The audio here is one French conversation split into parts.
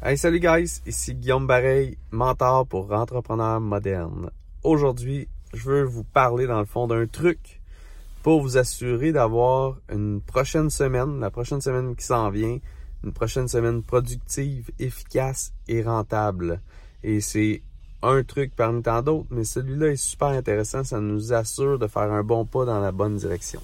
Hey, salut guys, ici Guillaume Bareil, mentor pour entrepreneurs modernes. Aujourd'hui, je veux vous parler dans le fond d'un truc pour vous assurer d'avoir une prochaine semaine, la prochaine semaine qui s'en vient, une prochaine semaine productive, efficace et rentable. Et c'est un truc parmi tant d'autres, mais celui-là est super intéressant, ça nous assure de faire un bon pas dans la bonne direction.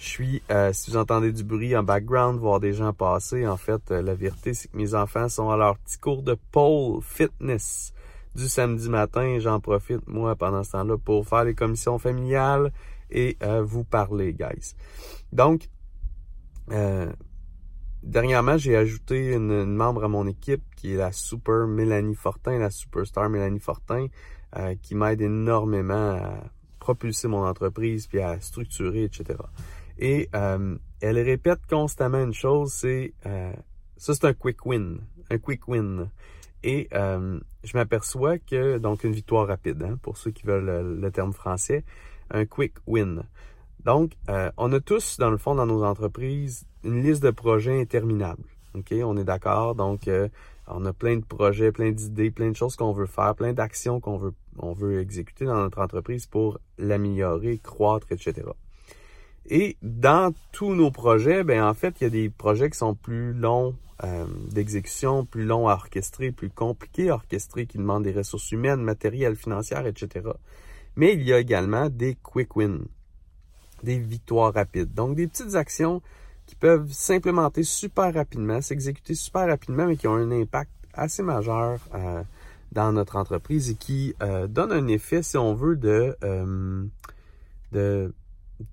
Je suis, euh, si vous entendez du bruit en background, voir des gens passer, en fait, euh, la vérité, c'est que mes enfants sont à leur petit cours de pole fitness du samedi matin. J'en profite, moi, pendant ce temps-là, pour faire les commissions familiales et euh, vous parler, guys. Donc, dernièrement, j'ai ajouté une, membre à mon équipe qui est la super Mélanie Fortin, la superstar Mélanie Fortin, qui m'aide énormément à propulser mon entreprise puis à structurer, etc. Et euh, elle répète constamment une chose, c'est euh, ça c'est un quick win, un quick win. Et euh, je m'aperçois que donc une victoire rapide, hein, pour ceux qui veulent le, terme français, un quick win. Donc, on a tous dans le fond dans nos entreprises une liste de projets interminables. Ok, on est d'accord. Donc, on a plein de projets, plein d'idées, plein de choses qu'on veut faire, plein d'actions qu'on veut on veut exécuter dans notre entreprise pour l'améliorer, croître, etc. Et dans tous nos projets, ben en fait, il y a des projets qui sont plus longs euh, d'exécution, plus longs à orchestrer, plus compliqués à orchestrer, qui demandent des ressources humaines, matérielles, financières, etc. Mais il y a également des quick wins, des victoires rapides. Donc des petites actions qui peuvent s'implémenter super rapidement, s'exécuter super rapidement, mais qui ont un impact assez majeur euh, dans notre entreprise et qui euh, donnent un effet, si on veut, de, de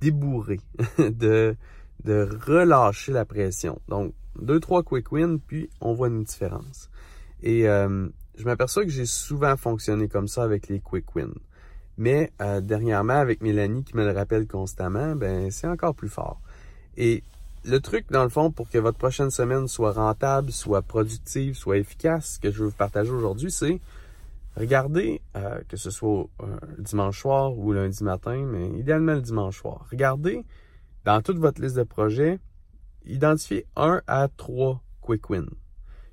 débourrer, de, de relâcher la pression. Donc, deux, trois quick wins, puis on voit une différence. Et euh, je m'aperçois que j'ai souvent fonctionné comme ça avec les quick wins. Mais euh, dernièrement, avec Mélanie qui me le rappelle constamment, ben c'est encore plus fort. Et le truc, dans le fond, pour que votre prochaine semaine soit rentable, soit productive, soit efficace, que je veux vous partager aujourd'hui, c'est Regardez, euh, que ce soit dimanche soir ou lundi matin, mais idéalement le dimanche soir. Regardez dans toute votre liste de projets, identifiez un à trois quick wins.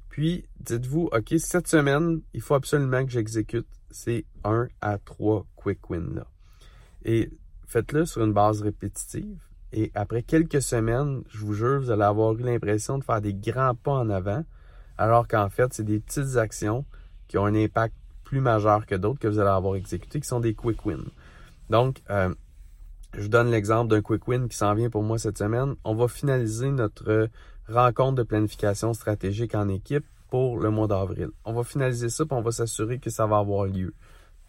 Puis dites-vous, OK, cette semaine, il faut absolument que j'exécute ces un à trois quick wins-là. Et faites-le sur une base répétitive. Et après quelques semaines, je vous jure, vous allez avoir eu l'impression de faire des grands pas en avant, alors qu'en fait, c'est des petites actions qui ont un impact plus majeurs que d'autres que vous allez avoir exécutés, qui sont des quick wins. Donc, euh, je donne l'exemple d'un quick win qui s'en vient pour moi cette semaine. On va finaliser notre rencontre de planification stratégique en équipe pour le mois d'avril. On va finaliser ça, puis on va s'assurer que ça va avoir lieu.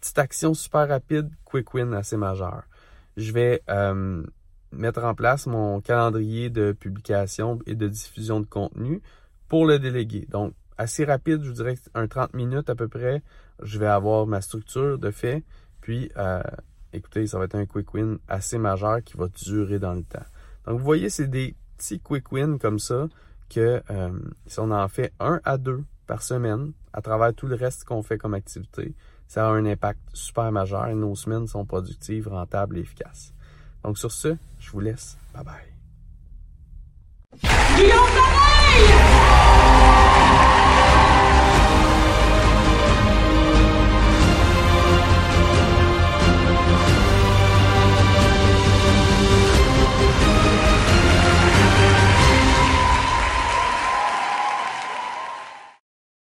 Petite action super rapide, quick win assez majeur. Je vais euh, mettre en place mon calendrier de publication et de diffusion de contenu pour le délégué. Donc, assez rapide, je vous dirais un 30 minutes à peu près. Je vais avoir ma structure de fait. Puis, euh, écoutez, ça va être un quick win assez majeur qui va durer dans le temps. Donc, vous voyez, c'est des petits quick wins comme ça que euh, si on en fait un à deux par semaine, à travers tout le reste qu'on fait comme activité, ça a un impact super majeur et nos semaines sont productives, rentables et efficaces. Donc, sur ce, je vous laisse. Bye bye.